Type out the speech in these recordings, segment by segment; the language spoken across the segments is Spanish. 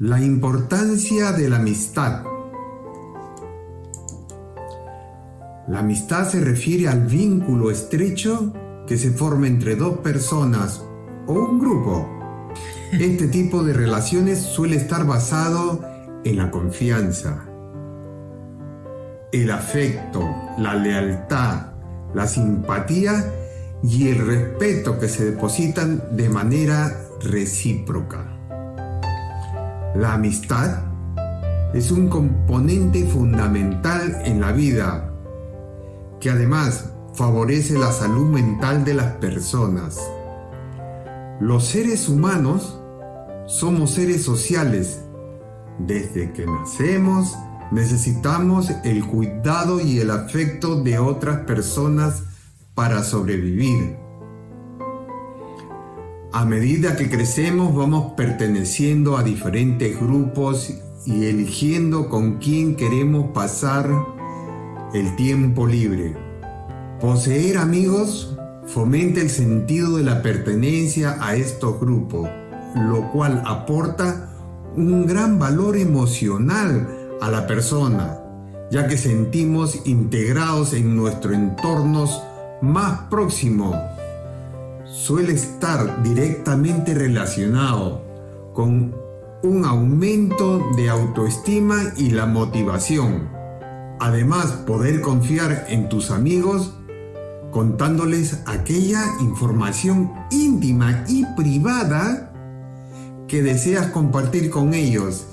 La importancia de la amistad. La amistad se refiere al vínculo estrecho que se forma entre dos personas o un grupo. Este tipo de relaciones suele estar basado en la confianza, el afecto, la lealtad, la simpatía y el respeto que se depositan de manera recíproca. La amistad es un componente fundamental en la vida que además favorece la salud mental de las personas. Los seres humanos somos seres sociales. Desde que nacemos necesitamos el cuidado y el afecto de otras personas para sobrevivir. A medida que crecemos vamos perteneciendo a diferentes grupos y eligiendo con quién queremos pasar el tiempo libre. Poseer amigos fomenta el sentido de la pertenencia a estos grupos, lo cual aporta un gran valor emocional a la persona, ya que sentimos integrados en nuestros entornos más próximos suele estar directamente relacionado con un aumento de autoestima y la motivación. Además, poder confiar en tus amigos contándoles aquella información íntima y privada que deseas compartir con ellos.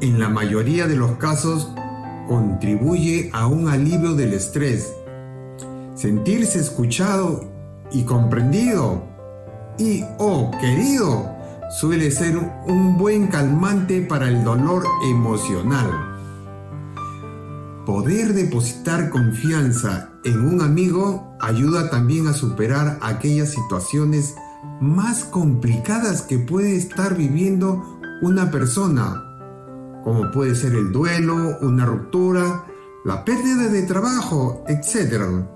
En la mayoría de los casos contribuye a un alivio del estrés. Sentirse escuchado y comprendido y oh querido suele ser un buen calmante para el dolor emocional. Poder depositar confianza en un amigo ayuda también a superar aquellas situaciones más complicadas que puede estar viviendo una persona, como puede ser el duelo, una ruptura, la pérdida de trabajo, etc.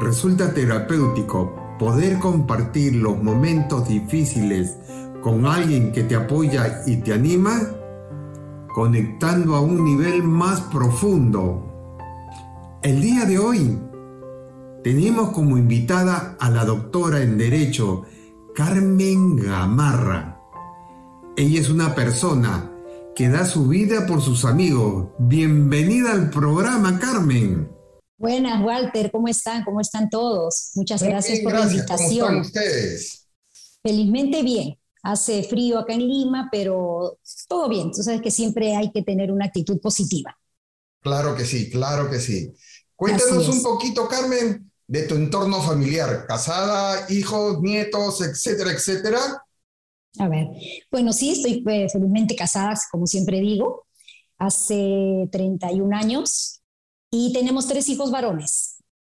Resulta terapéutico poder compartir los momentos difíciles con alguien que te apoya y te anima, conectando a un nivel más profundo. El día de hoy tenemos como invitada a la doctora en Derecho, Carmen Gamarra. Ella es una persona que da su vida por sus amigos. Bienvenida al programa, Carmen. Buenas, Walter, ¿cómo están? ¿Cómo están todos? Muchas gracias por la invitación. ¿Cómo están ustedes? Felizmente bien. Hace frío acá en Lima, pero todo bien. Tú sabes que siempre hay que tener una actitud positiva. Claro que sí, claro que sí. Cuéntanos un poquito, Carmen, de tu entorno familiar. Casada, hijos, nietos, etcétera, etcétera. A ver, bueno, sí, estoy eh, felizmente casada, como siempre digo. Hace 31 años y tenemos tres hijos varones.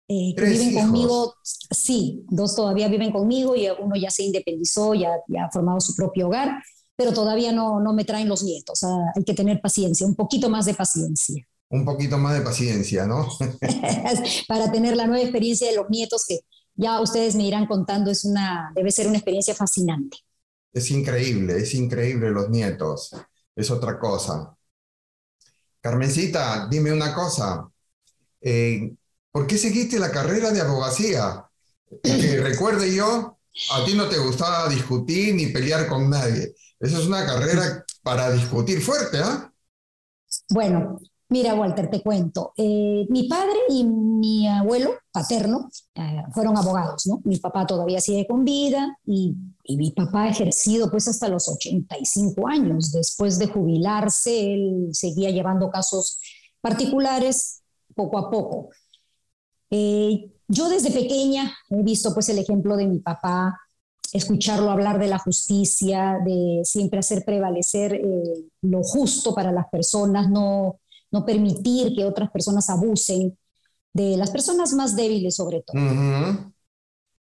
Eh, que viven conmigo, sí, dos todavía viven conmigo y uno ya se independizó, ya, ya ha formado su propio hogar, pero todavía no, no me traen los nietos. hay que tener paciencia, un poquito más de paciencia. Un poquito más de paciencia, ¿no? Para tener la nueva experiencia de los nietos que ya ustedes me irán contando, es una, debe ser una experiencia fascinante. Es increíble, es increíble los nietos, es otra cosa. Carmencita, dime una cosa, eh, ¿por qué seguiste la carrera de abogacía? Que recuerde yo, a ti no te gustaba discutir ni pelear con nadie. Esa es una carrera para discutir fuerte, ¿ah? Bueno, mira, Walter, te cuento. Eh, mi padre y mi abuelo paterno eh, fueron abogados, ¿no? Mi papá todavía sigue con vida y, y, mi papá ha ejercido pues hasta los 85 años. Después de jubilarse, él seguía llevando casos particulares poco a poco. Eh, yo desde pequeña he visto pues el ejemplo de mi papá escucharlo hablar de la justicia, de siempre hacer prevalecer eh, lo justo para las personas, no, no permitir que otras personas abusen de las personas más débiles sobre todo.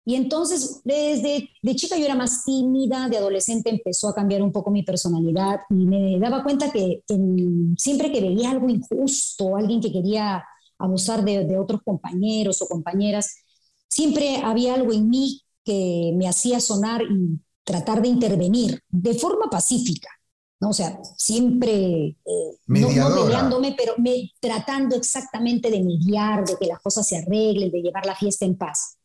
Y entonces, desde de chica yo era más tímida, de adolescente empezó a cambiar un poco mi personalidad y me daba cuenta que siempre que veía algo injusto, alguien que quería abusar de, de, otros compañeros o compañeras, siempre había algo en mí que me hacía sonar y tratar de intervenir de forma pacífica. ¿no? O sea, siempre eh, no, peleándome, pero me, tratando exactamente de mediar, de que las cosas se arreglen, de llevar la fiesta en paz.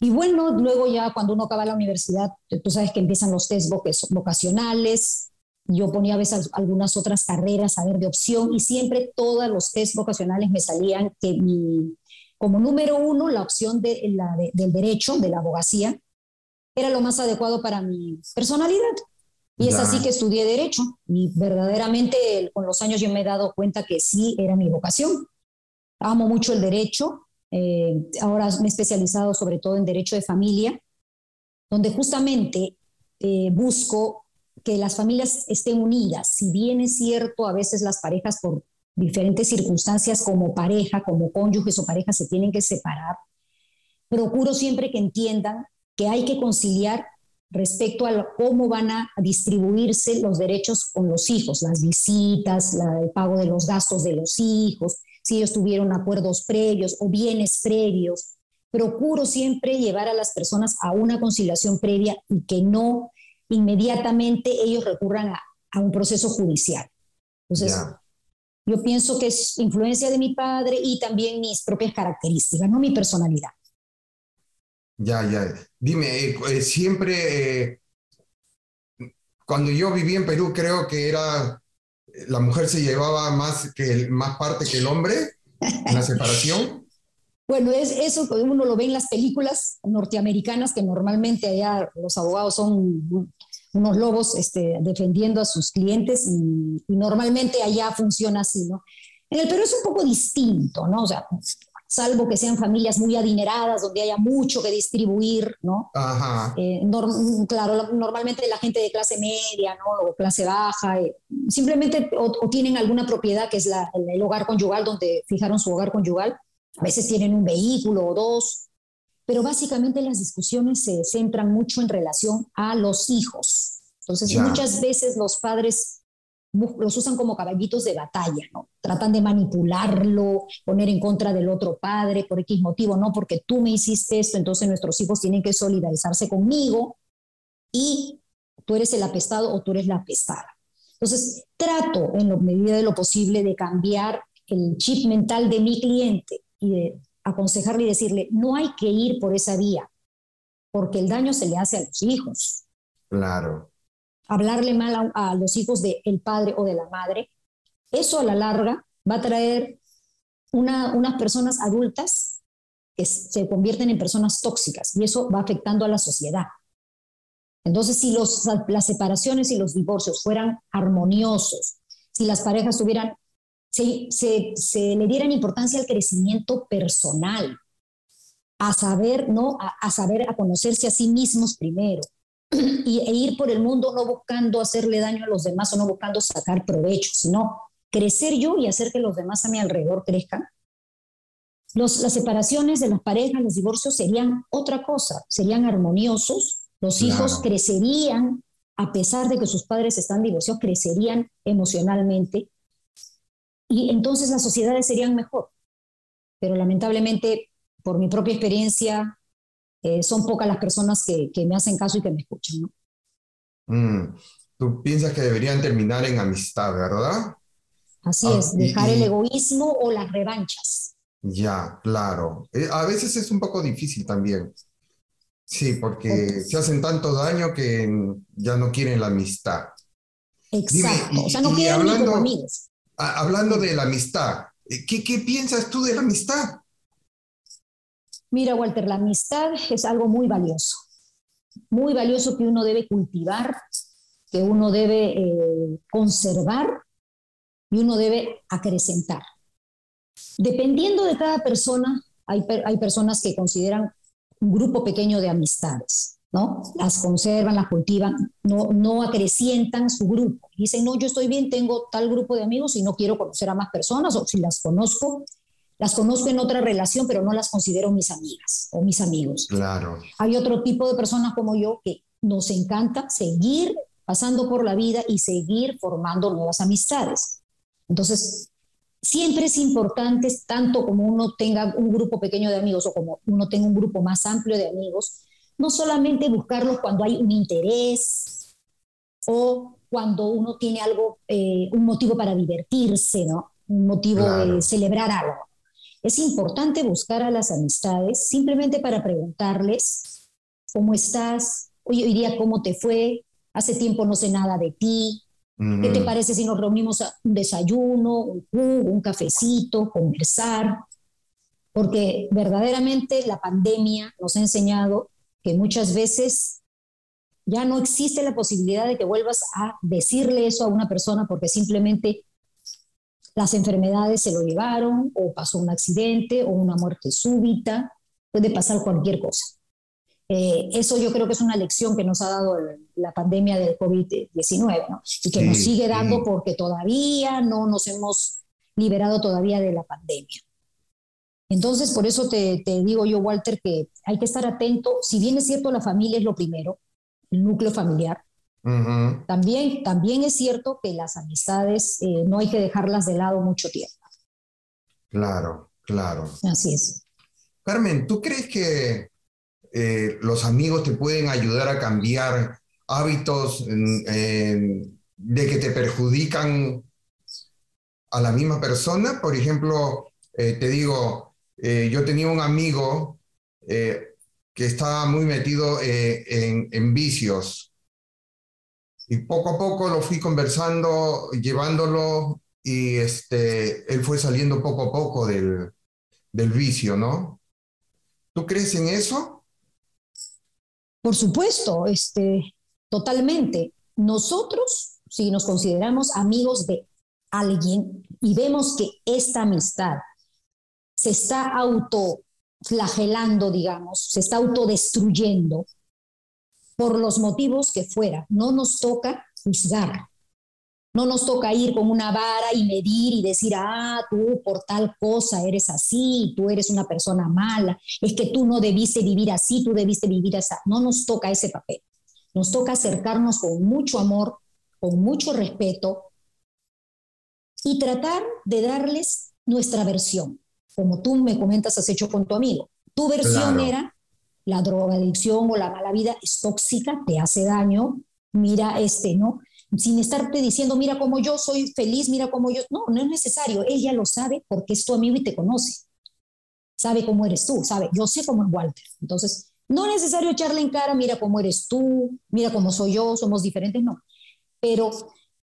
Y bueno, luego ya cuando uno acaba la universidad, tú sabes que empiezan los test vocacionales, yo ponía a veces algunas otras carreras a ver de opción y siempre todos los test vocacionales me salían que mi, como número uno la opción de, la del derecho, de la abogacía, era lo más adecuado para mi personalidad. Y es así que estudié derecho y verdaderamente con los años yo me he dado cuenta que sí era mi vocación. Amo mucho el derecho, eh, ahora me he especializado sobre todo en derecho de familia, donde justamente eh, busco que las familias estén unidas. Si bien es cierto, a veces las parejas por diferentes circunstancias como pareja, como cónyuges o parejas se tienen que separar, procuro siempre que entiendan que hay que conciliar respecto a cómo van a distribuirse los derechos con los hijos, las visitas, el pago de los gastos de los hijos, si ellos tuvieron acuerdos previos o bienes previos. Procuro siempre llevar a las personas a una conciliación previa y que no inmediatamente ellos recurran a, un proceso judicial. Entonces, yo pienso que es influencia de mi padre y también mis propias características, no mi personalidad. Ya, ya. Dime, eh, eh, siempre, eh, cuando yo viví en Perú, creo que era la mujer se llevaba más, que más parte que el hombre en la separación. Bueno, es eso uno lo ve en las películas norteamericanas, que normalmente allá los abogados son unos lobos este, defendiendo a sus clientes y, y, normalmente allá funciona así, ¿no? En el Perú es un poco distinto, ¿no? O sea, salvo que sean familias muy adineradas, donde haya mucho que distribuir, ¿no? Ajá. Eh, claro, normalmente la gente de clase media, ¿no? O clase baja, eh, simplemente o, tienen alguna propiedad que es la, el, hogar conyugal, donde fijaron su hogar conyugal, a veces tienen un vehículo o dos, pero básicamente las discusiones se centran mucho en relación a los hijos. Entonces, muchas veces los padres los usan como caballitos de batalla, ¿no? Tratan de manipularlo, poner en contra del otro padre por X motivo, no porque tú me hiciste esto, entonces nuestros hijos tienen que solidarizarse conmigo y tú eres el apestado o tú eres la apestada. Entonces, trato en la medida de lo posible de cambiar el chip mental de mi cliente y de aconsejarle y decirle, no hay que ir por esa vía, porque el daño se le hace a los hijos. Claro hablarle mal a, los hijos del padre o de la madre, eso a la larga va a traer unas personas adultas que se convierten en personas tóxicas y eso va afectando a la sociedad. Entonces, si los, las separaciones y los divorcios fueran armoniosos, si las parejas tuvieran, se, se, le dieran importancia al crecimiento personal, a saber, ¿no? a saber, a conocerse a sí mismos primero, y, e ir por el mundo no buscando hacerle daño a los demás o no buscando sacar provecho, sino crecer yo y hacer que los demás a mi alrededor crezcan. Los, las separaciones de las parejas, los divorcios serían otra cosa, serían armoniosos, los hijos crecerían, a pesar de que sus padres están divorciados, crecerían emocionalmente y entonces las sociedades serían mejor. Pero lamentablemente, por mi propia experiencia, eh, son pocas las personas que, que, me hacen caso y que me escuchan. ¿no? Mm, Tú piensas que deberían terminar en amistad, ¿verdad? Así ah, es, dejar el egoísmo o las revanchas. Ya, claro. Eh, a veces es un poco difícil también. Sí, porque se hacen tanto daño que ya no quieren la amistad. Exacto, o sea, no quieren hablando, como Hablando de la amistad, eh, ¿qué, ¿qué piensas tú de la amistad? Mira, Walter, la amistad es algo muy valioso, muy valioso que uno debe cultivar, que uno debe eh, conservar y uno debe acrecentar. Dependiendo de cada persona, hay, hay personas que consideran un grupo pequeño de amistades. ¿No? Las conservan, las cultivan, no, no acrecientan su grupo. Dicen, no, yo estoy bien, tengo tal grupo de amigos y no quiero conocer a más personas, o si las conozco, las conozco en otra relación, pero no las considero mis amigas o mis amigos. Claro. Hay otro tipo de personas como yo que nos encanta seguir pasando por la vida y seguir formando nuevas amistades. Entonces, siempre es importante, tanto como uno tenga un grupo pequeño de amigos o como uno tenga un grupo más amplio de amigos, no solamente buscarlos cuando hay un interés o cuando uno tiene algo, eh, un motivo para divertirse, ¿no? Un motivo de celebrar algo. Es importante buscar a las amistades simplemente para preguntarles cómo estás, hoy, hoy día cómo te fue, hace tiempo no sé nada de ti, ¿Qué te parece si nos reunimos a un desayuno, un un cafecito, conversar? Porque verdaderamente la pandemia nos ha enseñado que muchas veces ya no existe la posibilidad de que vuelvas a decirle eso a una persona porque simplemente las enfermedades se lo llevaron o pasó un accidente o una muerte súbita, puede pasar cualquier cosa. Eh, eso yo creo que es una lección que nos ha dado la pandemia del COVID-19 ¿no? y que nos sigue dando porque todavía no nos hemos liberado todavía de la pandemia. Entonces, por eso te, digo yo, Walter, que hay que estar atento. Si bien es cierto, la familia es lo primero, el núcleo familiar, también, también es cierto que las amistades eh, no hay que dejarlas de lado mucho tiempo. Claro, claro. Así es. Carmen, ¿tú crees que eh, los amigos te pueden ayudar a cambiar hábitos de que te perjudican a la misma persona? Por ejemplo, eh, te digo, eh, yo tenía un amigo eh, que estaba muy metido eh, en, vicios y poco a poco lo fui conversando, llevándolo y este, él fue saliendo poco a poco del, del vicio, ¿no? ¿Tú crees en eso? Por supuesto, este, totalmente. Nosotros, si nos consideramos amigos de alguien y vemos que esta amistad se está autoflagelando, digamos, se está autodestruyendo por los motivos que fuera. No nos toca juzgar. No nos toca ir con una vara y medir y decir, ah, tú por tal cosa eres así, tú eres una persona mala, es que tú no debiste vivir así, tú debiste vivir así. No nos toca ese papel. Nos toca acercarnos con mucho amor, con mucho respeto y tratar de darles nuestra versión como tú me comentas, has hecho con tu amigo. Tu versión era la drogadicción o la mala vida es tóxica, te hace daño, mira este, ¿no? Sin estarte diciendo, mira cómo yo soy feliz, mira cómo yo... No, no es necesario, él ya lo sabe porque es tu amigo y te conoce. Sabe cómo eres tú, sabe, yo sé cómo es Walter. Entonces, no es necesario echarle en cara, mira cómo eres tú, mira cómo soy yo, somos diferentes, no. Pero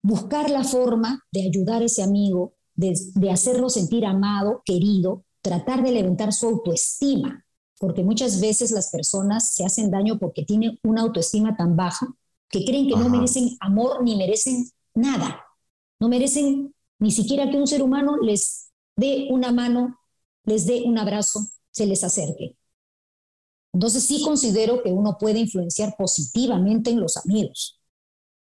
buscar la forma de ayudar a ese amigo de, hacerlo sentir amado, querido, tratar de levantar su autoestima, porque muchas veces las personas se hacen daño porque tienen una autoestima tan baja que creen que no merecen amor ni merecen nada, no merecen ni siquiera que un ser humano les dé una mano, les dé un abrazo, se les acerque. Entonces sí considero que uno puede influenciar positivamente en los amigos.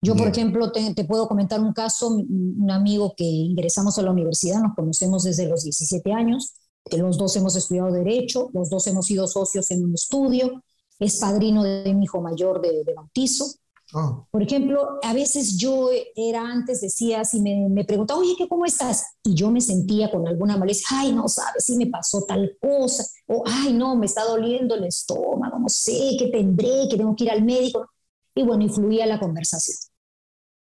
Yo, por ejemplo, te, puedo comentar un caso, un amigo que ingresamos a la universidad, nos conocemos desde los 17 años, que los dos hemos estudiado Derecho, los dos hemos sido socios en un estudio, es padrino de mi hijo mayor de, bautizo. Ah. Por ejemplo, a veces yo era antes, decía, si me, me preguntaba, oye, ¿qué, ¿cómo estás? Y yo me sentía con alguna maleza, ay, no sabes si me pasó tal cosa, o ay, no, me está doliendo el estómago, no sé, ¿qué tendré? Que tengo que ir al médico. Y bueno, influía la conversación.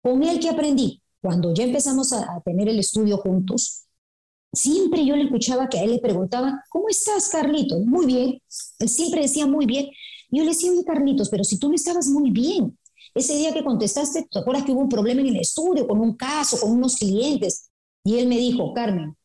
Con él que aprendí, cuando ya empezamos a, tener el estudio juntos, siempre yo le escuchaba que a él le preguntaba, ¿cómo estás, Carlitos? Muy bien. Él siempre decía muy bien. Yo le decía, oye, Carlitos, pero si tú no estabas muy bien. Ese día que contestaste, ¿te acuerdas que hubo un problema en el estudio, con un caso, con unos clientes? Y él me dijo, Carmen,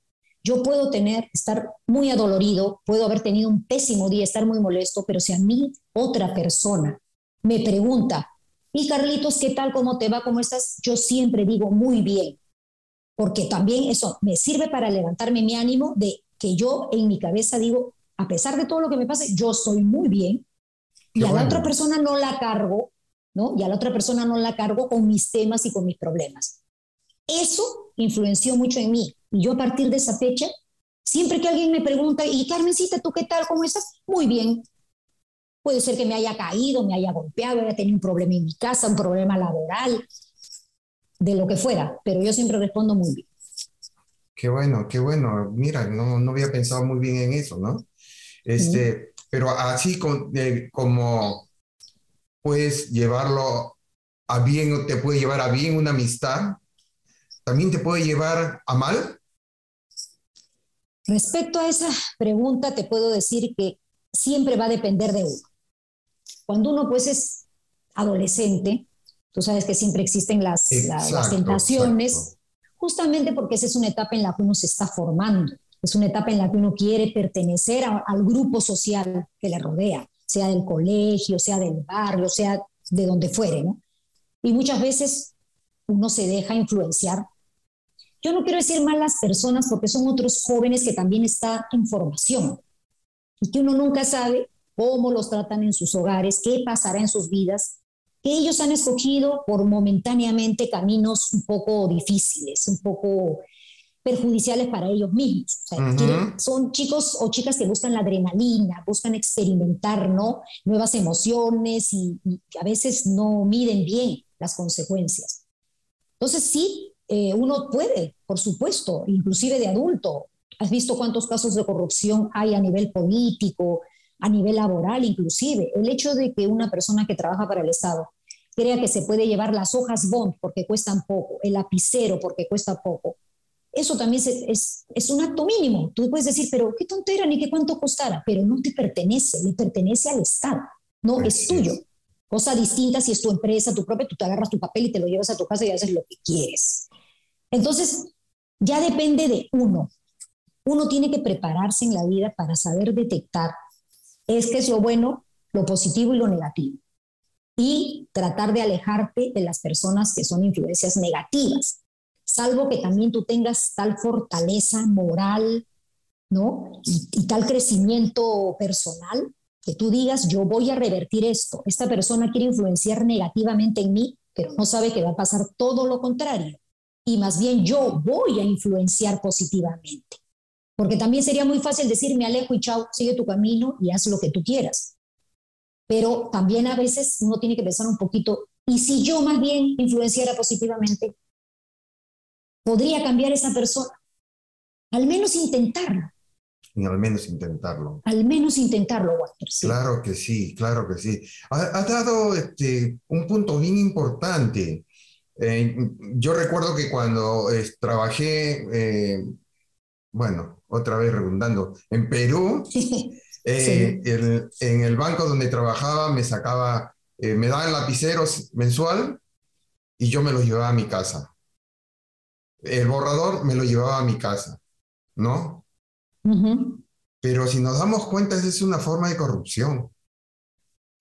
yo puedo tener, estar muy adolorido, puedo haber tenido un pésimo día, estar muy molesto, pero si a mí otra persona me pregunta, y Carlitos, ¿qué tal? ¿Cómo te va? ¿Cómo estás? Yo siempre digo muy bien, porque también eso me sirve para levantarme mi ánimo de que yo en mi cabeza digo, a pesar de todo lo que me pase, yo estoy muy bien. y a la otra persona no la cargo, ¿no? Y a la otra persona no la cargo con mis temas y con mis problemas. Eso influenció mucho en mí. Y yo a partir de esa fecha, siempre que alguien me pregunta, y Carmencita, ¿tú qué tal? ¿Cómo estás? Muy bien. Puede ser que me haya caído, me haya golpeado, haya tenido un problema en mi casa, un problema laboral, de lo que fuera, pero yo siempre respondo muy bien. Qué bueno, qué bueno. Mira, no, no había pensado muy bien en eso, ¿no? Este, Pero así como puedes llevarlo a bien o te puede llevar a bien una amistad, también te puede llevar a mal. Respecto a esa pregunta, te puedo decir que siempre va a depender de uno. Cuando uno pues es adolescente, tú sabes que siempre existen las, las tentaciones, justamente porque esa es una etapa en la que uno se está formando, es una etapa en la que uno quiere pertenecer al grupo social que le rodea, sea del colegio, sea del barrio, sea de donde fuere, ¿no? Y muchas veces uno se deja influenciar. Yo no quiero decir malas personas porque son otros jóvenes que también están en formación y que uno nunca sabe cómo los tratan en sus hogares, qué pasará en sus vidas que ellos han escogido por momentáneamente caminos un poco difíciles, un poco perjudiciales para ellos mismos. son chicos o chicas que buscan la adrenalina, buscan experimentar ¿no? nuevas emociones y, a veces no miden bien las consecuencias. Entonces sí, eh, uno puede, por supuesto, inclusive de adulto. ¿Has visto cuántos casos de corrupción hay a nivel político, a nivel laboral inclusive. El hecho de que una persona que trabaja para el Estado crea que se puede llevar las hojas bond porque cuestan poco, el lapicero porque cuesta poco, eso también es, es, un acto mínimo. Tú puedes decir, pero qué tontera, ni qué cuánto costara, pero no te pertenece, le pertenece al Estado, no es tuyo. Cosa distinta si es tu empresa, tu propia, tú te agarras tu papel y te lo llevas a tu casa y haces lo que quieres. Entonces, ya depende de uno. Uno tiene que prepararse en la vida para saber detectar es que es lo bueno, lo positivo y lo negativo. Y tratar de alejarte de las personas que son influencias negativas, salvo que también tú tengas tal fortaleza moral, ¿no? Y, tal crecimiento personal que tú digas, yo voy a revertir esto. Esta persona quiere influenciar negativamente en mí, pero no sabe que va a pasar todo lo contrario. Y más bien yo voy a influenciar positivamente. Porque también sería muy fácil decir, me alejo y chao, sigue tu camino y haz lo que tú quieras. Pero también a veces uno tiene que pensar un poquito, ¿y si yo más bien influenciara positivamente? ¿Podría cambiar esa persona? Al menos intentarlo. Y al menos intentarlo. Al menos intentarlo, Walter. Claro que sí, claro que sí. Ha, dado este, un punto bien importante. Eh, yo recuerdo que cuando trabajé, eh, bueno, otra vez redundando, en Perú, eh, en el banco donde trabajaba me sacaba, eh, me daban lapiceros mensual y yo me los llevaba a mi casa. El borrador me lo llevaba a mi casa, ¿no? Pero si nos damos cuenta, esa es una forma de corrupción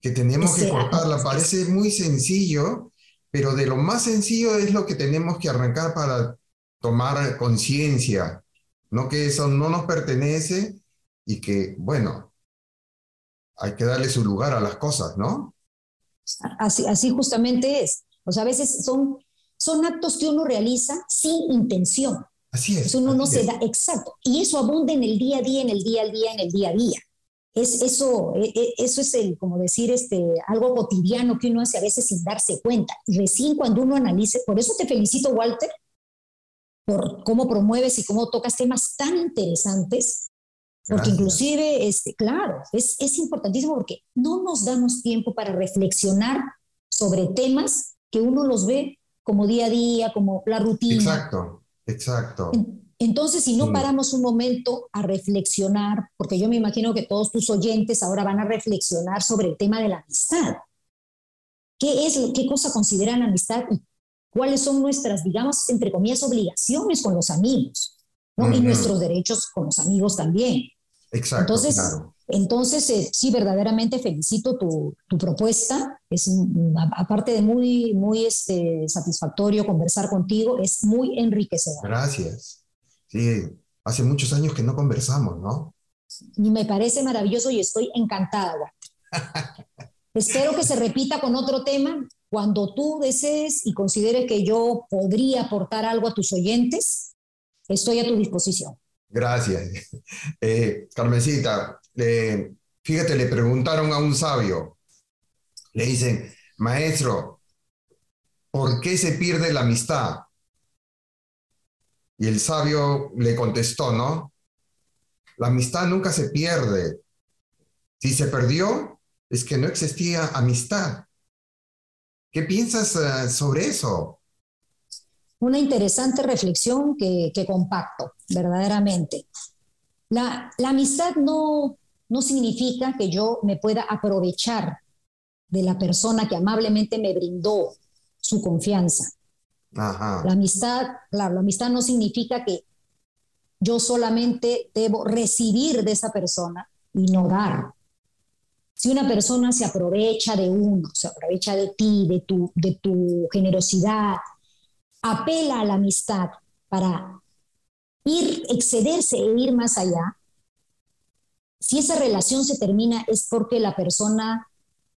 que tenemos que cortarla. Parece muy sencillo, pero de lo más sencillo es lo que tenemos que arrancar para tomar conciencia no que eso no nos pertenece y que, bueno, hay que darle su lugar a las cosas, ¿no? Así, así justamente es. O sea, a veces son, son actos que uno realiza sin intención. Así es. Eso uno no se da, exacto. Y eso abunda en el día a día, en el día a día, en el día a día. Es, eso, e, e, eso es el, como decir, este, algo cotidiano que uno hace a veces sin darse cuenta. Y recién cuando uno analice, por eso te felicito, Walter, por cómo promueves y cómo tocas temas tan interesantes, porque inclusive, este, claro, es, es importantísimo porque no nos damos tiempo para reflexionar sobre temas que uno los ve como día a día, como la rutina. Exacto, exacto. Entonces, si no paramos un momento a reflexionar, porque yo me imagino que todos tus oyentes ahora van a reflexionar sobre el tema de la amistad. ¿Qué es, qué cosa consideran amistad y cuáles son nuestras, digamos, entre comillas, obligaciones con los amigos, ¿no? Y nuestros derechos con los amigos también. Exacto. Entonces, entonces eh, sí, verdaderamente felicito tu, tu, propuesta. Es, aparte de muy, muy este, satisfactorio conversar contigo, es muy enriquecedor. Gracias. Sí, hace muchos años que no conversamos, ¿no? Y me parece maravilloso y estoy encantada. Espero que se repita con otro tema cuando tú desees y consideres que yo podría aportar algo a tus oyentes. Estoy a tu disposición. Gracias. Eh, Carmencita, fíjate, le preguntaron a un sabio, le dicen, maestro, ¿por qué se pierde la amistad? Y el sabio le contestó, ¿no? La amistad nunca se pierde. Si se perdió, es que no existía amistad. ¿Qué piensas eh, sobre eso? Una interesante reflexión que, compacto, verdaderamente. La, amistad no, no significa que yo me pueda aprovechar de la persona que amablemente me brindó su confianza. La amistad, claro, la amistad no significa que yo solamente debo recibir de esa persona y no dar. Si una persona se aprovecha de uno, se aprovecha de ti, de tu, de tu generosidad, apela a la amistad para ir, excederse e ir más allá, si esa relación se termina es porque la persona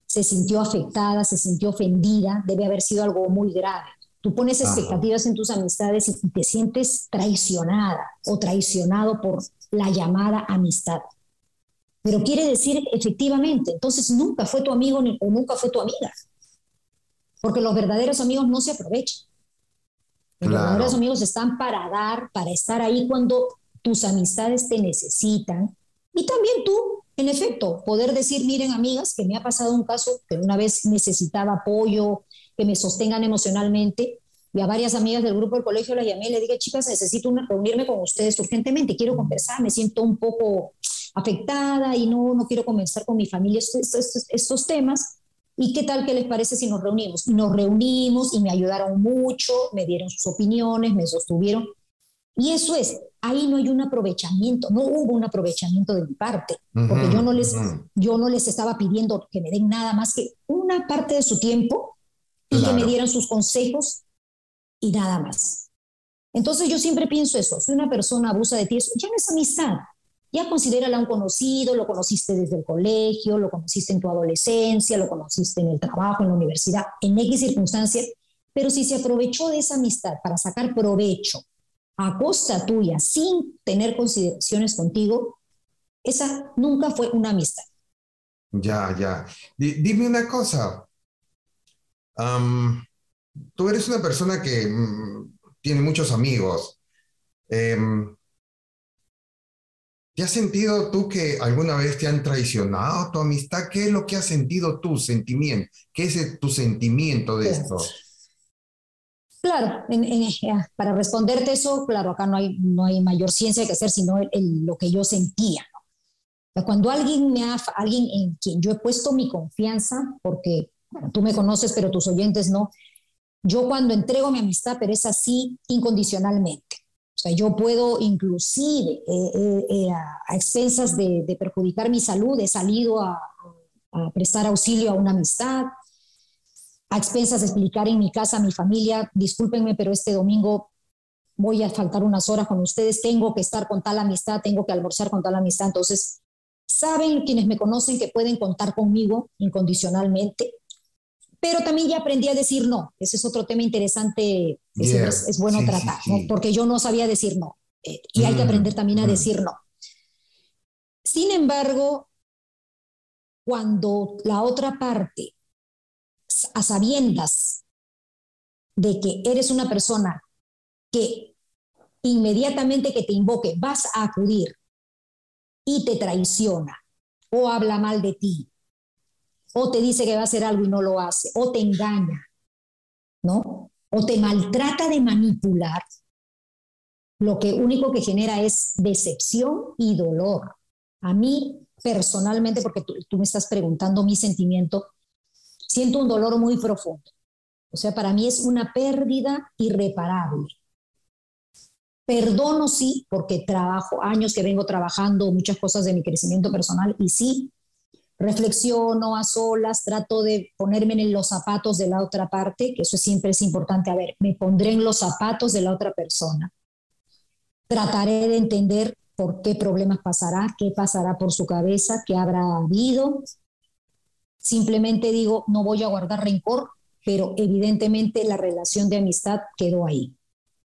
se sintió afectada, se sintió ofendida, debe haber sido algo muy grave. Tú pones expectativas en tus amistades y te sientes traicionada o traicionado por la llamada amistad. Pero quiere decir efectivamente, entonces nunca fue tu amigo o nunca fue tu amiga. Porque los verdaderos amigos no se aprovechan. Los verdaderos amigos están para dar, para estar ahí cuando tus amistades te necesitan. Y también tú, en efecto, poder decir, miren amigas, que me ha pasado un caso que una vez necesitaba apoyo, que me sostengan emocionalmente. Y a varias amigas del grupo del colegio las llamé y le dije, chicas, necesito reunirme con ustedes urgentemente, quiero conversar, me siento un poco afectada y no, no quiero conversar con mi familia estos, estos, temas. ¿Y qué tal que les parece si nos reunimos? Nos reunimos y me ayudaron mucho, me dieron sus opiniones, me sostuvieron. Y eso es, ahí no hay un aprovechamiento, no hubo un aprovechamiento de mi parte, porque yo no les, yo no les estaba pidiendo que me den nada más que una parte de su tiempo y que me dieran sus consejos y nada más. Entonces yo siempre pienso eso, si una persona abusa de ti, eso ya no es amistad, ya considérala un conocido, lo conociste desde el colegio, lo conociste en tu adolescencia, lo conociste en el trabajo, en la universidad, en X circunstancias, pero si se aprovechó de esa amistad para sacar provecho a costa tuya, sin tener consideraciones contigo, esa nunca fue una amistad. Ya, ya. dime una cosa, tú eres una persona que mm, tiene muchos amigos. Em, ¿Te has sentido tú que alguna vez te han traicionado tu amistad? ¿Qué es lo que has sentido tú, sentimiento? ¿Qué es tu sentimiento de esto? Claro, para responderte eso, claro, acá no hay, no hay mayor ciencia que hacer, sino lo que yo sentía. Cuando alguien me ha, alguien en quien yo he puesto mi confianza, porque tú me conoces, pero tus oyentes no. Yo cuando entrego mi amistad, pero es así incondicionalmente. O sea, yo puedo inclusive eh, eh, eh, a, expensas de, perjudicar mi salud, he salido a, prestar auxilio a una amistad, a expensas de explicar en mi casa a mi familia, discúlpenme, pero este domingo voy a faltar unas horas con ustedes, tengo que estar con tal amistad, tengo que almorzar con tal amistad. Entonces, saben quienes me conocen que pueden contar conmigo incondicionalmente pero también ya aprendí a decir no. Ese es otro tema interesante, es, bueno tratar, porque yo no sabía decir no. Eh, y hay que mm, aprender también a mm. decir no. Sin embargo, cuando la otra parte, a sabiendas de que eres una persona que inmediatamente que te invoque vas a acudir y te traiciona o habla mal de ti o te dice que va a hacer algo y no lo hace, o te engaña, ¿no? O te maltrata de manipular, lo que único que genera es decepción y dolor. A mí personalmente, porque tú, me estás preguntando mi sentimiento, siento un dolor muy profundo. O sea, para mí es una pérdida irreparable. Perdono, sí, porque trabajo años que vengo trabajando muchas cosas de mi crecimiento personal y sí, reflexiono a solas, trato de ponerme en los zapatos de la otra parte, que eso siempre es importante. A ver, me pondré en los zapatos de la otra persona. Trataré de entender por qué problemas pasará, qué pasará por su cabeza, qué habrá habido. Simplemente digo, no voy a guardar rencor, pero evidentemente la relación de amistad quedó ahí.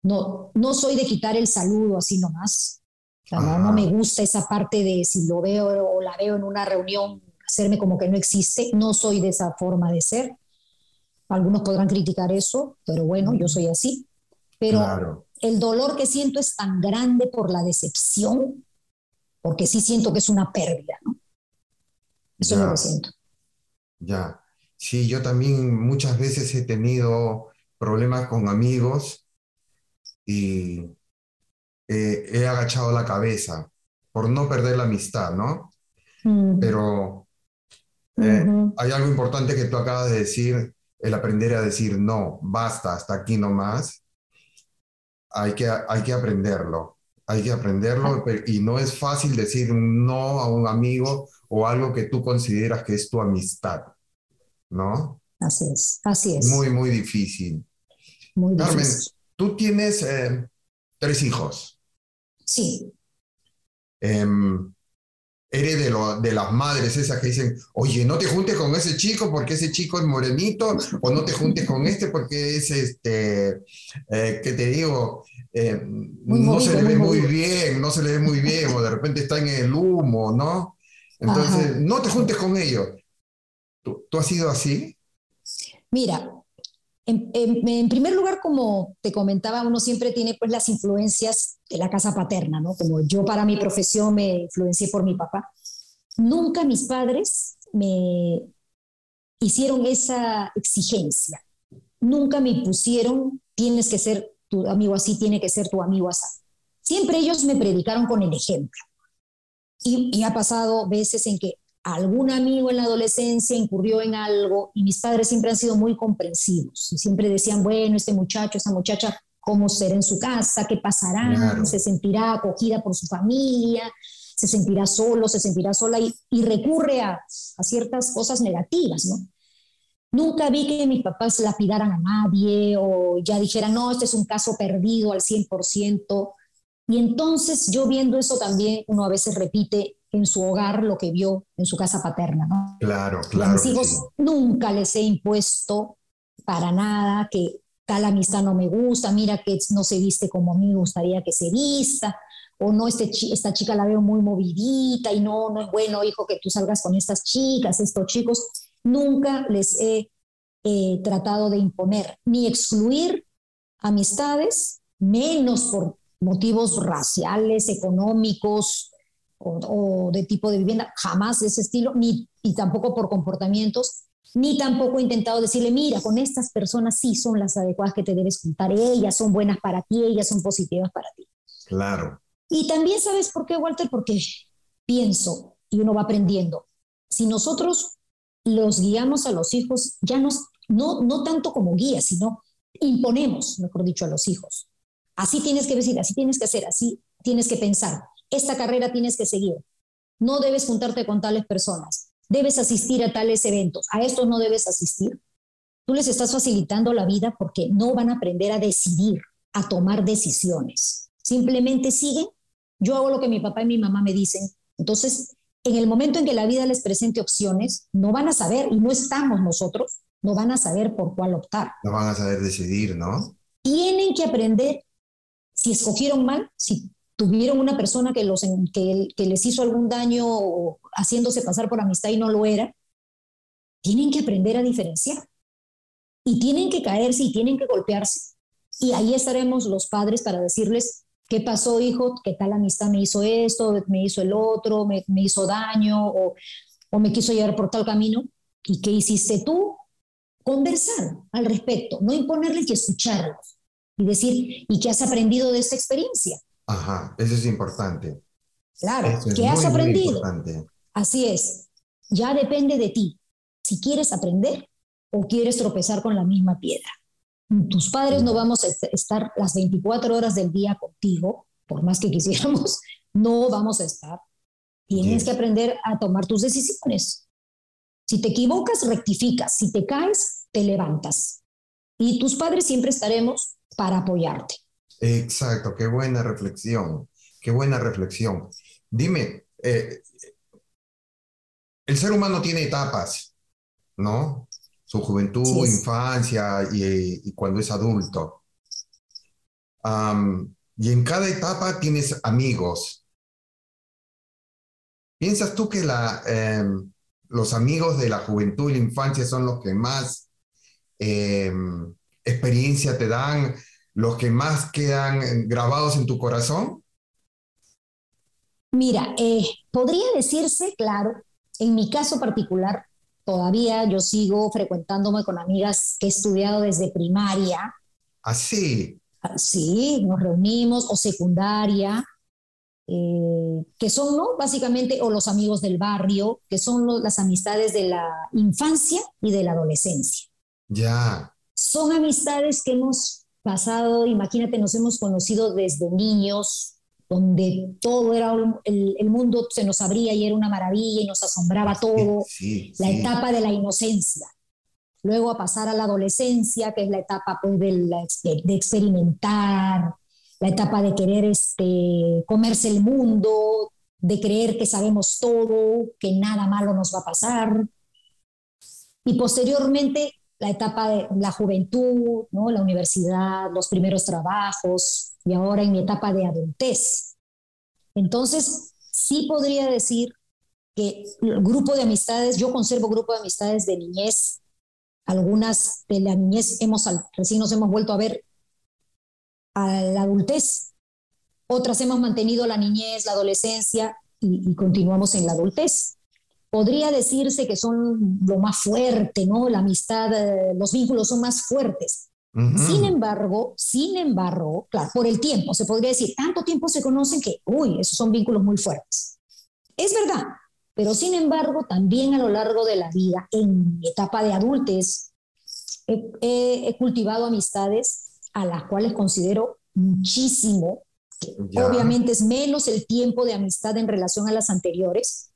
No, no soy de quitar el saludo así nomás. no, me gusta esa parte de si lo veo o la veo en una reunión, hacerme como que no existe. No soy de esa forma de ser. Algunos podrán criticar eso, pero bueno, yo soy así. Pero el dolor que siento es tan grande por la decepción, porque sí siento que es una pérdida, ¿no? Eso es lo que siento. Ya. Sí, yo también muchas veces he tenido problemas con amigos y eh, he agachado la cabeza por no perder la amistad, ¿no? Mm. Pero eh, hay algo importante que tú acabas de decir, el aprender a decir no, basta, hasta aquí nomás. Hay que, hay que aprenderlo, hay que aprenderlo ah. y no es fácil decir no a un amigo o algo que tú consideras que es tu amistad. ¿no? Así es, así es. Muy, muy difícil. Muy Carmen, tú tienes eh, tres hijos. Sí. Em, eres de, lo, de las madres esas que dicen, oye, no te juntes con ese chico porque ese chico es morenito, o no te juntes con este porque es este, eh, ¿qué te digo? Eh, no se le ve muy, bien, no se le ve muy bien, o de repente está en el humo, ¿no? Entonces, no te juntes con ellos. ¿Tú, has sido así? Mira, en, primer lugar, como te comentaba, uno siempre tiene pues las influencias de la casa paterna, ¿no? Como yo para mi profesión me influencié por mi papá. Nunca mis padres me hicieron esa exigencia. Nunca me pusieron, tienes que ser tu amigo así, tiene que ser tu amigo así. Siempre ellos me predicaron con el ejemplo. Y, y ha pasado veces en que algún amigo en la adolescencia incurrió en algo y mis padres siempre han sido muy comprensivos y siempre decían, bueno, este muchacho, esta muchacha, ¿cómo será en su casa? ¿Qué pasará? ¿Se sentirá acogida por su familia? ¿Se sentirá solo? ¿Se sentirá sola? Y, recurre a, a, ciertas cosas negativas, ¿no? Nunca vi que mis papás lapidaran a nadie o ya dijeran, no, este es un caso perdido al 100%. Y entonces yo viendo eso también, uno a veces repite, en su hogar lo que vio en su casa paterna, ¿no? Claro, claro. a mis hijos nunca les he impuesto para nada que tal amistad no me gusta, mira que no se viste como a mí me gustaría que se vista, o no, este, esta chica la veo muy movidita y no, no es bueno, hijo, que tú salgas con estas chicas, estos chicos. Nunca les he tratado de imponer ni excluir amistades, menos por motivos raciales, económicos, o, de tipo de vivienda, jamás de ese estilo, ni y tampoco por comportamientos, ni tampoco he intentado decirle, mira, con estas personas sí son las adecuadas que te debes juntar, ellas son buenas para ti, ellas son positivas para ti. Claro. Y también sabes por qué, Walter, porque pienso y uno va aprendiendo. Si nosotros los guiamos a los hijos, ya nos, no, no tanto como guía, sino imponemos, mejor dicho, a los hijos. Así tienes que decir, así tienes que hacer, así tienes que pensar esta carrera tienes que seguir. No debes juntarte con tales personas. Debes asistir a tales eventos. A estos no debes asistir. Tú les estás facilitando la vida porque no van a aprender a decidir, a tomar decisiones. Simplemente siguen. Yo hago lo que mi papá y mi mamá me dicen. Entonces, en el momento en que la vida les presente opciones, no van a saber, y no estamos nosotros, no van a saber por cuál optar. No van a saber decidir, ¿no? Tienen que aprender si escogieron mal, si tuvieron una persona que, los, que, les hizo algún daño haciéndose pasar por amistad y no lo era, tienen que aprender a diferenciar. Y tienen que caerse y tienen que golpearse. Y ahí estaremos los padres para decirles, ¿qué pasó, hijo? ¿Qué tal amistad me hizo esto? ¿Me hizo el otro? ¿Me, me hizo daño? O, ¿O me quiso llevar por tal camino? ¿Y qué hiciste tú? Conversar al respecto, no imponerles y escucharlos. Y decir, ¿y qué has aprendido de esta experiencia? Ajá, eso es importante. Claro, ¿qué has aprendido? Así es, ya depende de ti. Si quieres aprender o quieres tropezar con la misma piedra. Tus padres no vamos a estar las 24 horas del día contigo, por más que quisiéramos, no vamos a estar. Tienes que aprender a tomar tus decisiones. Si te equivocas, rectificas. Si te caes, te levantas. Y tus padres siempre estaremos para apoyarte. Exacto, qué buena reflexión, qué buena reflexión. Dime, eh, el ser humano tiene etapas, ¿no? Su juventud, infancia y, cuando es adulto. y en cada etapa tienes amigos. ¿Piensas tú que la, em, los amigos de la juventud y la infancia son los que más em, experiencia te dan, los que más quedan grabados en tu corazón? Mira, eh, podría decirse, claro, en mi caso particular, todavía yo sigo frecuentándome con amigas que he estudiado desde primaria. Así. Ah, sí, nos reunimos, o secundaria, eh, que son, ¿no? Básicamente, o los amigos del barrio, que son las amistades de la infancia y de la adolescencia. Ya. Son amistades que hemos pasado, imagínate, nos hemos conocido desde niños, donde todo era, el, mundo se nos abría y era una maravilla y nos asombraba todo, la etapa de la inocencia. Luego a pasar a la adolescencia, que es la etapa pues, de, de, experimentar, la etapa de querer este, comerse el mundo, de creer que sabemos todo, que nada malo nos va a pasar. Y posteriormente la etapa de la juventud, ¿no? la universidad, los primeros trabajos, y ahora en mi etapa de adultez. Entonces, sí podría decir que el grupo de amistades, yo conservo grupo de amistades de niñez, algunas de la niñez hemos, recién nos hemos vuelto a ver a la adultez, otras hemos mantenido la niñez, la adolescencia y, y continuamos en la adultez. Podría decirse que son lo más fuerte, ¿no? La amistad, eh, los vínculos son más fuertes, sin embargo, sin embargo, claro, por el tiempo, se podría decir, tanto tiempo se conocen que, uy, esos son vínculos muy fuertes. Es verdad, pero sin embargo, también a lo largo de la vida, en mi etapa de adultez, he, cultivado amistades a las cuales considero muchísimo. Obviamente es menos el tiempo de amistad en relación a las anteriores,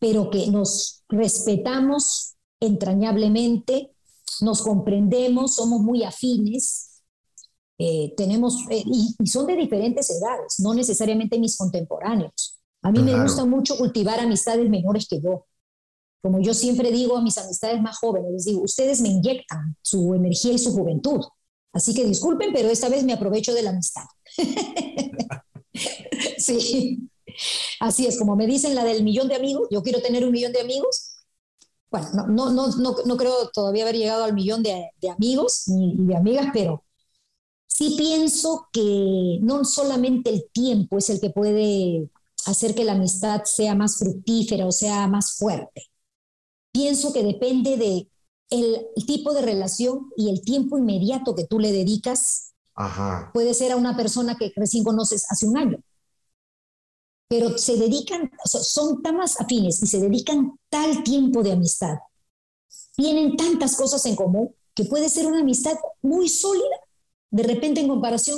pero que nos respetamos entrañablemente, nos comprendemos, somos muy afines, eh, tenemos, eh, y, son de diferentes edades, no necesariamente mis contemporáneos. A mí me gusta mucho cultivar amistades menores que yo. Como yo siempre digo a mis amistades más jóvenes, les digo, ustedes me inyectan su energía y su juventud. Así que disculpen, pero esta vez me aprovecho de la amistad. sí, así es, como me dicen la del millón de amigos, yo quiero tener un millón de amigos, bueno, no, no, no, no, creo todavía haber llegado al millón de, amigos ni de amigas, pero sí pienso que no solamente el tiempo es el que puede hacer que la amistad sea más fructífera o sea más fuerte. Pienso que depende de el, tipo de relación y el tiempo inmediato que tú le dedicas. Puede ser a una persona que recién conoces hace un año pero se dedican, son tan más afines y se dedican tal tiempo de amistad. Tienen tantas cosas en común que puede ser una amistad muy sólida, de repente en comparación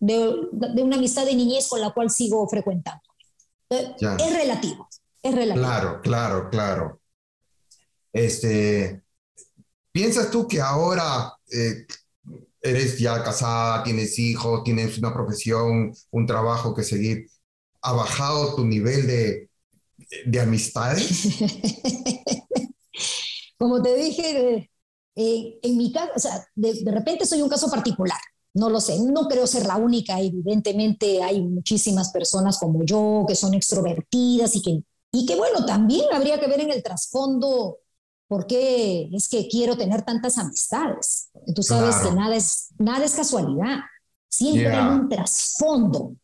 de, una amistad de niñez con la cual sigo frecuentando. Eh, es relativo, es relativo. Claro, claro, claro. Este, ¿Piensas tú que ahora eh, eres ya casada, tienes hijos, tienes una profesión, un trabajo que seguir? Ha bajado tu nivel de, de amistades? Como te dije, eh, en mi caso, o sea, de, de, repente soy un caso particular, no lo sé, no creo ser la única, evidentemente hay muchísimas personas como yo que son extrovertidas y que, y que bueno, también habría que ver en el trasfondo por qué es que quiero tener tantas amistades. Tú sabes que nada es, nada es casualidad, siempre hay un trasfondo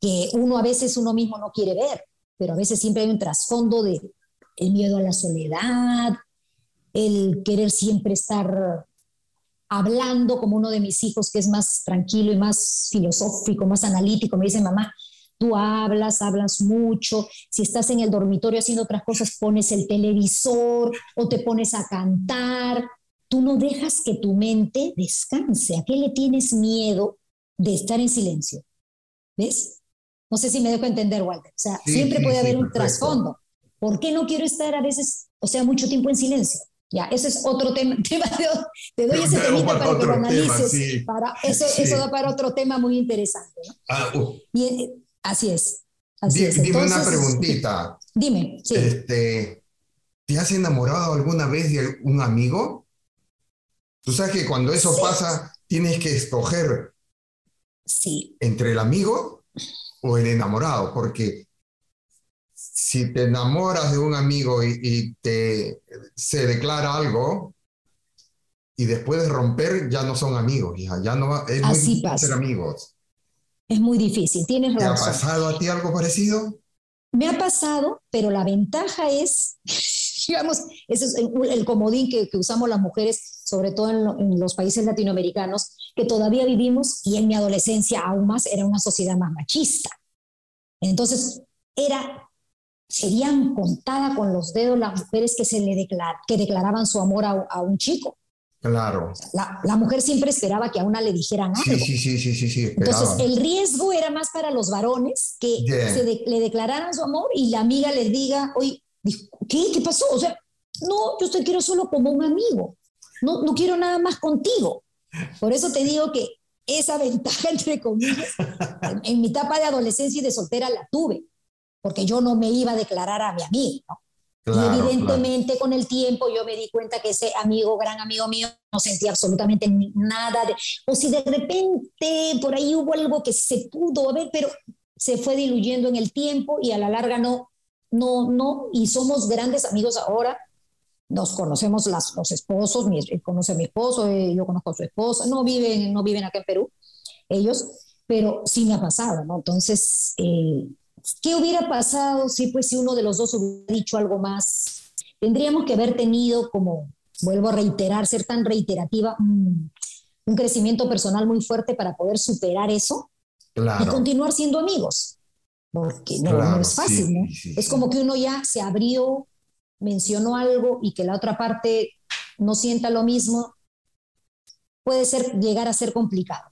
que uno a veces uno mismo no quiere ver, pero a veces siempre hay un trasfondo de el miedo a la soledad, el querer siempre estar hablando como uno de mis hijos que es más tranquilo y más filosófico, más analítico, me dice mamá, tú hablas, hablas mucho, si estás en el dormitorio haciendo otras cosas, pones el televisor o te pones a cantar, tú no dejas que tu mente descanse, ¿a qué le tienes miedo de estar en silencio? ¿Ves? No sé si me dejo entender, Walter. O sea, siempre puede haber un trasfondo. ¿Por qué no quiero estar a veces, o sea, mucho tiempo en silencio? Ya, ese es otro tema. te doy ese temita para que lo analices. para, eso, eso da para otro tema muy interesante. ¿no? Ah, uh. y, así es. Así dime una preguntita. Dime, sí. Este, ¿Te has enamorado alguna vez de un amigo? Tú sabes que cuando eso pasa, tienes que escoger sí. entre el amigo o el enamorado, porque si te enamoras de un amigo y, te se declara algo y después de romper ya no son amigos, ya, no es muy difícil ser amigos. Es muy difícil, tienes razón. ¿Te ha pasado a ti algo parecido? Me ha pasado, pero la ventaja es, digamos, ese es el, comodín que, usamos las mujeres, sobre todo en, los países latinoamericanos, que todavía vivimos, y en mi adolescencia aún más, era una sociedad más machista. Entonces, era, serían contadas con los dedos las mujeres que, se le declar, que declaraban su amor a un chico. Claro. La, mujer siempre esperaba que a una le dijeran algo. Sí, sí, sí, sí, sí. Entonces, el riesgo era más para los varones que se le declararan su amor y la amiga les diga, oye, ¿qué? ¿Qué pasó? O sea, no, yo te quiero solo como un amigo. No, no quiero nada más contigo. Por eso te digo que esa ventaja, entre comillas, en mi etapa de adolescencia y de soltera la tuve, porque yo no me iba a declarar a mi amigo. ¿no? y evidentemente con el tiempo yo me di cuenta que ese amigo, gran amigo mío, no sentía absolutamente nada. De, o si de repente por ahí hubo algo que se pudo ver, pero se fue diluyendo en el tiempo y a la larga no, no, no. Y somos grandes amigos ahora. Nos conocemos las, los esposos, mi, conoce a mi esposo, eh, yo conozco a su esposa, no viven, no viven acá en Perú, ellos, pero sí me ha pasado, ¿no? Entonces, eh, ¿Qué hubiera pasado si, pues, si uno de los dos hubiera dicho algo más? Tendríamos que haber tenido, como vuelvo a reiterar, ser tan reiterativa, un, crecimiento personal muy fuerte para poder superar eso y continuar siendo amigos. Porque no, es fácil, ¿no? es como que uno ya se abrió, mencionó algo y que la otra parte no sienta lo mismo. Puede ser, llegar a ser complicado.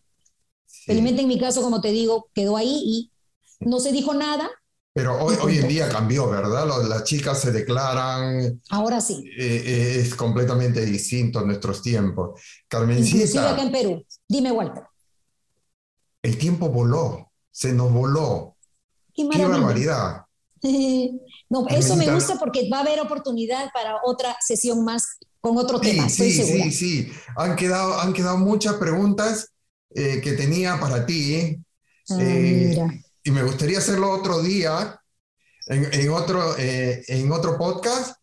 Felizmente en mi caso, como te digo, quedó ahí y no se dijo nada. Pero hoy, hoy en día cambió, ¿verdad? Las chicas se declaran. Ahora sí. Eh, eh, es completamente distinto en nuestros tiempos. Carmencita. Inclusive acá en Perú. Dime, Walter. El tiempo voló, se nos voló. Qué, barbaridad. no, eso me gusta porque va a haber oportunidad para otra sesión más con otro tema. Sí, sí, sí. Han quedado, han quedado muchas preguntas eh, que tenía para ti. Ah, mira y me gustaría hacerlo otro día, en, otro, eh, en otro podcast,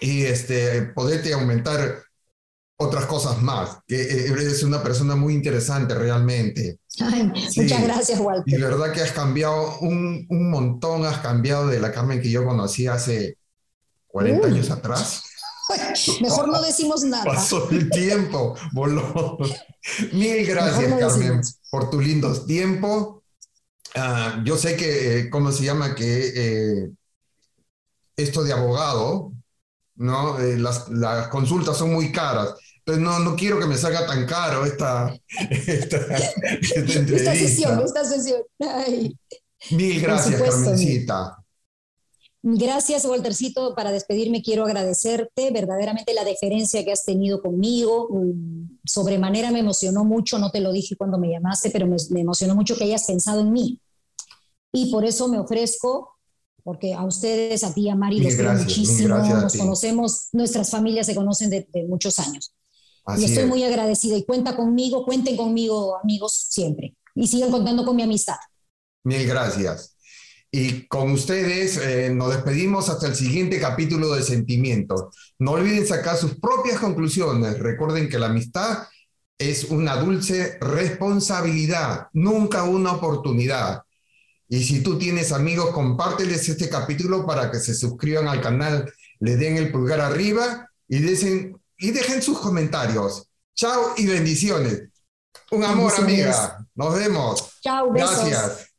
y este, poderte aumentar otras cosas más, que eh, eres una persona muy interesante realmente. Muchas gracias, Walter. Y verdad que has cambiado un, un, montón, has cambiado de la Carmen que yo conocí hace 40 años atrás. Mejor no decimos nada. Pasó el tiempo, voló. Mil gracias, Carmen, por tu lindo tiempo Ah, yo sé que, eh, ¿cómo se llama? Que eh, esto de abogado, ¿no? Eh, las, consultas son muy caras. Entonces no, no quiero que me salga tan caro esta, esta, esta, sesión, esta sesión. Mil gracias, Carmencita. Gracias, Waltercito. Para despedirme quiero agradecerte verdaderamente la deferencia que has tenido conmigo. Mm, sobremanera me emocionó mucho, no te lo dije cuando me llamaste, pero me, emocionó mucho que hayas pensado en mí. Y por eso me ofrezco, porque a ustedes, a ti, a Mari, los quiero muchísimo. Nos conocemos, nuestras familias se conocen de, muchos años. Y estoy muy agradecida y cuenta conmigo, cuenten conmigo, amigos, siempre. Y sigan contando con mi amistad. Mil gracias. Y con ustedes eh, nos despedimos hasta el siguiente capítulo de Sentimientos. No olviden sacar sus propias conclusiones. Recuerden que la amistad es una dulce responsabilidad, nunca una oportunidad. Y si tú tienes amigos, compárteles este capítulo para que se suscriban al canal, le den el pulgar arriba y, y dejen sus comentarios. Chao y bendiciones. Un amor, amiga. Nos vemos. Chao, Gracias.